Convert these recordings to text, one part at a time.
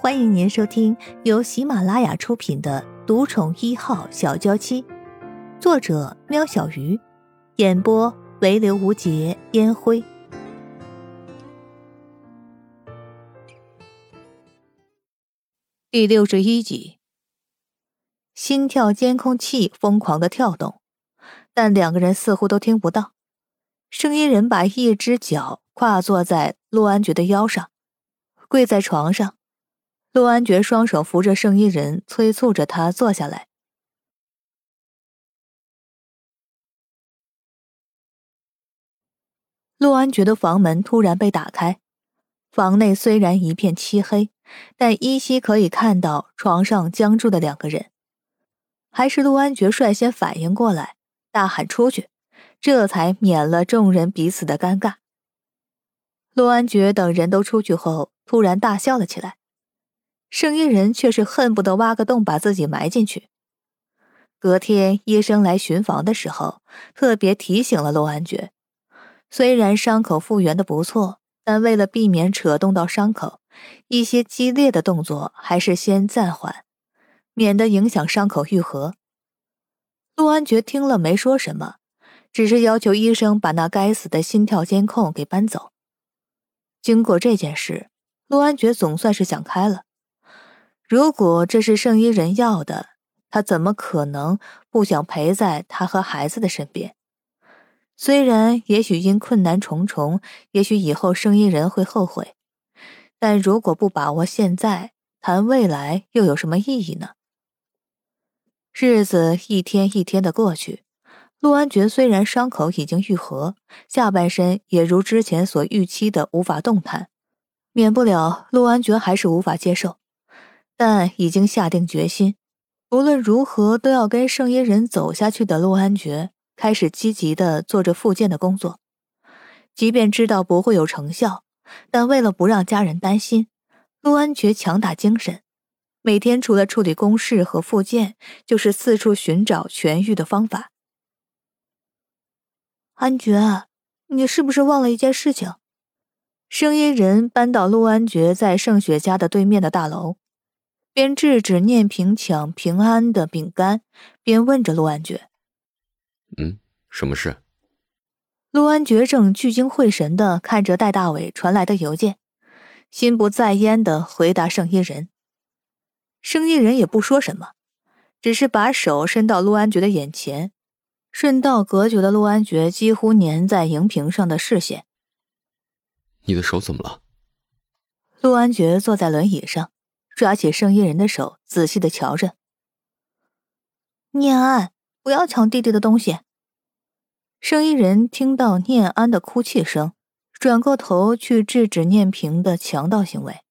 欢迎您收听由喜马拉雅出品的《独宠一号小娇妻》，作者：喵小鱼，演播：唯刘无节烟灰。第六十一集，心跳监控器疯狂的跳动，但两个人似乎都听不到。声音人把一只脚跨坐在陆安觉的腰上，跪在床上。陆安觉双手扶着圣衣人，催促着他坐下来。陆安觉的房门突然被打开，房内虽然一片漆黑，但依稀可以看到床上僵住的两个人。还是陆安觉率先反应过来，大喊出去，这才免了众人彼此的尴尬。陆安觉等人都出去后，突然大笑了起来。圣衣人却是恨不得挖个洞把自己埋进去。隔天医生来巡房的时候，特别提醒了陆安觉，虽然伤口复原的不错，但为了避免扯动到伤口，一些激烈的动作还是先暂缓，免得影响伤口愈合。陆安觉听了没说什么，只是要求医生把那该死的心跳监控给搬走。经过这件事，陆安觉总算是想开了。如果这是圣衣人要的，他怎么可能不想陪在他和孩子的身边？虽然也许因困难重重，也许以后圣衣人会后悔，但如果不把握现在，谈未来又有什么意义呢？日子一天一天的过去，陆安觉虽然伤口已经愈合，下半身也如之前所预期的无法动弹，免不了陆安觉还是无法接受。但已经下定决心，无论如何都要跟圣衣人走下去的陆安觉，开始积极的做着复健的工作。即便知道不会有成效，但为了不让家人担心，陆安觉强打精神，每天除了处理公事和复健，就是四处寻找痊愈的方法。安觉，你是不是忘了一件事情？声音人搬到陆安觉在盛雪家的对面的大楼。边制止念平抢平安的饼干，边问着陆安觉：“嗯，什么事？”陆安觉正聚精会神的看着戴大伟传来的邮件，心不在焉的回答圣衣人。圣衣人也不说什么，只是把手伸到陆安觉的眼前，顺道隔绝了陆安觉几乎粘在荧屏上的视线。你的手怎么了？陆安觉坐在轮椅上。抓起圣衣人的手，仔细的瞧着。念安，不要抢弟弟的东西。圣衣人听到念安的哭泣声，转过头去制止念平的强盗行为。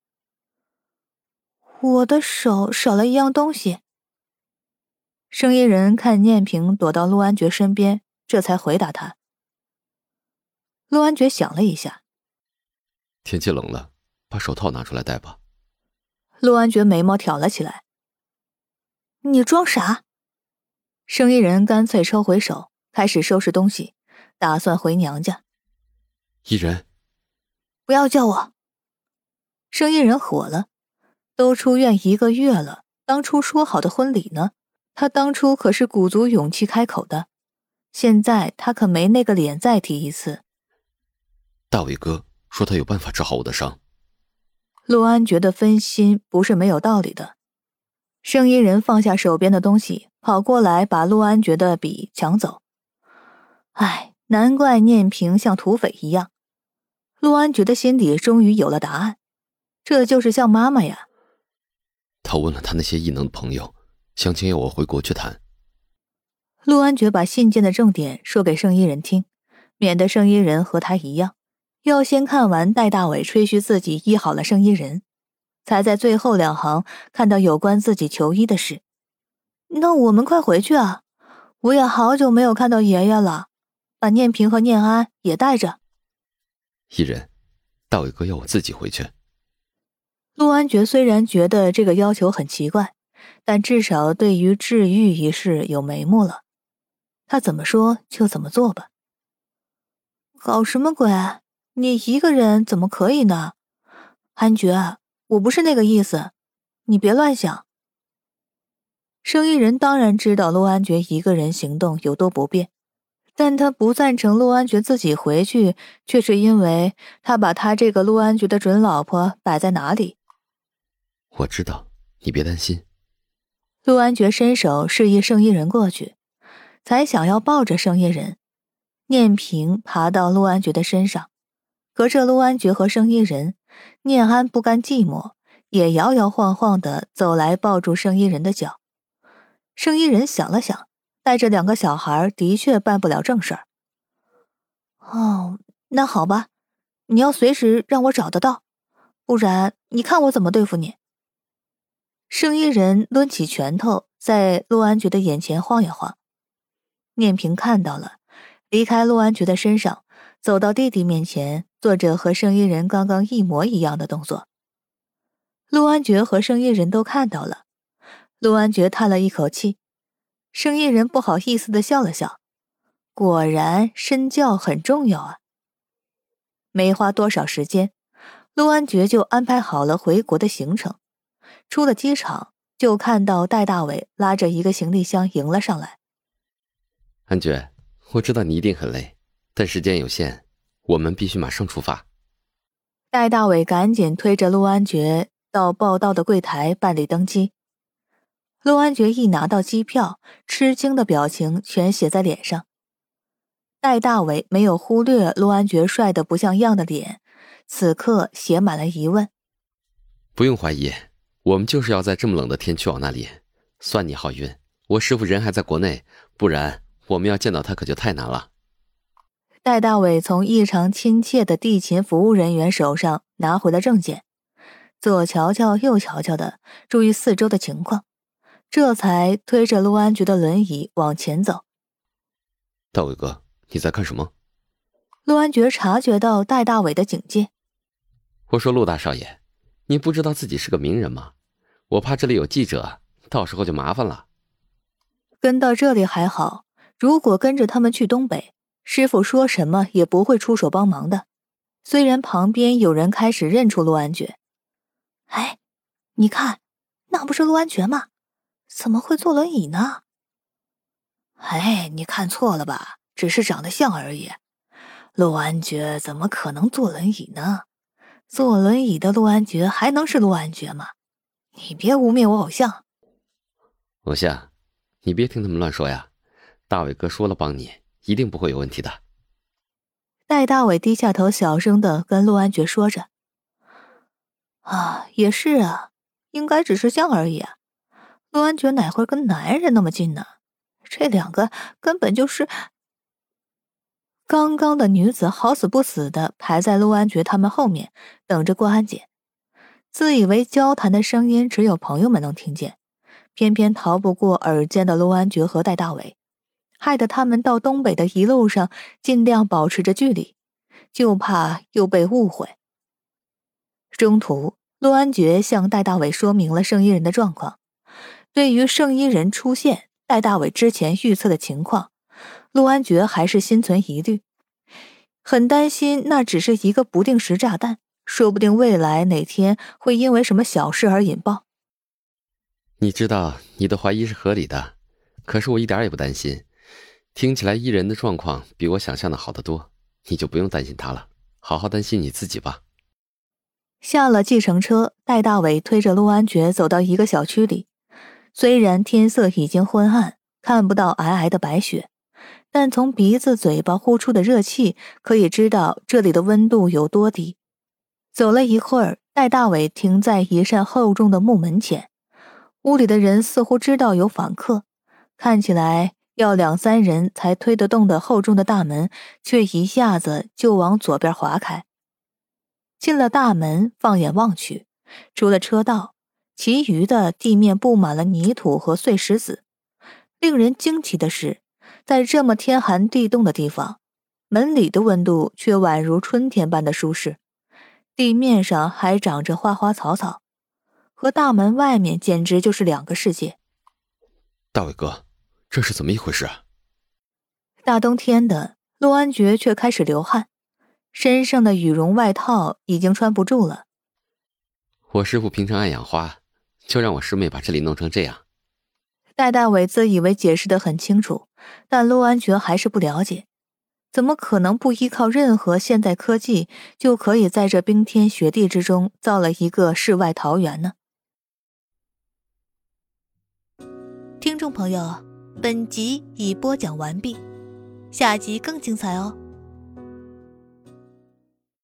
我的手少了一样东西。圣衣人看念平躲到陆安觉身边，这才回答他。陆安觉想了一下，天气冷了，把手套拿出来戴吧。陆安觉眉毛挑了起来。你装啥！生意人干脆抽回手，开始收拾东西，打算回娘家。伊人，不要叫我！生意人火了，都出院一个月了，当初说好的婚礼呢？他当初可是鼓足勇气开口的，现在他可没那个脸再提一次。大伟哥说他有办法治好我的伤。陆安觉得分心不是没有道理的。圣衣人放下手边的东西，跑过来把陆安觉的笔抢走。唉，难怪念平像土匪一样。陆安觉的心底终于有了答案，这就是像妈妈呀。他问了他那些异能的朋友，详情要我回国去谈。陆安觉把信件的重点说给圣衣人听，免得圣衣人和他一样。要先看完戴大伟吹嘘自己医好了圣衣人，才在最后两行看到有关自己求医的事。那我们快回去啊！我也好久没有看到爷爷了，把念平和念安也带着。一人，大伟哥要我自己回去。陆安觉虽然觉得这个要求很奇怪，但至少对于治愈一事有眉目了。他怎么说就怎么做吧。搞什么鬼？你一个人怎么可以呢？安觉，我不是那个意思，你别乱想。生意人当然知道陆安觉一个人行动有多不便，但他不赞成陆安觉自己回去，却是因为他把他这个陆安觉的准老婆摆在哪里。我知道，你别担心。陆安觉伸手示意生意人过去，才想要抱着生意人，念平爬到陆安觉的身上，隔着陆安觉和生衣人，念安不甘寂寞，也摇摇晃晃的走来抱住生衣人的脚。生衣人想了想，带着两个小孩的确办不了正事儿。哦，那好吧，你要随时让我找得到，不然你看我怎么对付你。生衣人抡起拳头，在陆安觉的眼前晃呀晃。念平看到了，离开陆安觉的身上，走到弟弟面前，做着和生意人刚刚一模一样的动作。陆安觉和生意人都看到了。陆安觉叹了一口气，生意人不好意思的笑了笑。果然，身教很重要啊。没花多少时间，陆安觉就安排好了回国的行程。出了机场，就看到戴大伟拉着一个行李箱迎了上来。安觉，我知道你一定很累，但时间有限，我们必须马上出发。戴大伟赶紧推着陆安觉到报到的柜台办理登机。陆安觉一拿到机票，吃惊的表情全写在脸上。戴大伟没有忽略陆安觉帅的不像样的脸，此刻写满了疑问。不用怀疑，我们就是要在这么冷的天去往那里。算你好运，我师傅人还在国内，不然我们要见到他可就太难了。戴大伟从异常亲切的地勤服务人员手上拿回了证件，左瞧瞧右瞧瞧的，注意四周的情况。这才推着陆安局的轮椅往前走。大伟哥，你在看什么？陆安觉察觉到戴大伟的警戒。我说陆大少爷，你不知道自己是个名人吗？我怕这里有记者，到时候就麻烦了。跟到这里还好，如果跟着他们去东北，师傅说什么也不会出手帮忙的。虽然旁边有人开始认出陆安觉，哎，你看，那不是陆安觉吗？怎么会坐轮椅呢？哎，你看错了吧？只是长得像而已。陆安觉怎么可能坐轮椅呢？坐轮椅的陆安觉还能是陆安觉吗？你别污蔑我偶像。偶像，你别听他们乱说呀。大伟哥说了帮你，一定不会有问题的。戴大伟低下头，小声的跟陆安觉说着：“啊，也是啊，应该只是像而已。”啊陆安觉哪会跟男人那么近呢？这两个根本就是……刚刚的女子好死不死的排在陆安觉他们后面，等着过安检，自以为交谈的声音只有朋友们能听见，偏偏逃不过耳尖的陆安觉和戴大伟，害得他们到东北的一路上尽量保持着距离，就怕又被误会。中途，陆安觉向戴大伟说明了圣衣人的状况。对于圣衣人出现，戴大伟之前预测的情况，陆安觉还是心存疑虑，很担心那只是一个不定时炸弹，说不定未来哪天会因为什么小事而引爆。你知道你的怀疑是合理的，可是我一点也不担心。听起来伊人的状况比我想象的好得多，你就不用担心他了，好好担心你自己吧。下了计程车，戴大伟推着陆安觉走到一个小区里。虽然天色已经昏暗，看不到皑皑的白雪，但从鼻子、嘴巴呼出的热气可以知道这里的温度有多低。走了一会儿，戴大伟停在一扇厚重的木门前，屋里的人似乎知道有访客，看起来要两三人才推得动的厚重的大门，却一下子就往左边划开。进了大门，放眼望去，除了车道。其余的地面布满了泥土和碎石子。令人惊奇的是，在这么天寒地冻的地方，门里的温度却宛如春天般的舒适。地面上还长着花花草草，和大门外面简直就是两个世界。大伟哥，这是怎么一回事啊？大冬天的，陆安觉却开始流汗，身上的羽绒外套已经穿不住了。我师傅平常爱养花。就让我师妹把这里弄成这样。戴大伟自以为解释的很清楚，但陆安觉还是不了解，怎么可能不依靠任何现代科技，就可以在这冰天雪地之中造了一个世外桃源呢？听众朋友，本集已播讲完毕，下集更精彩哦。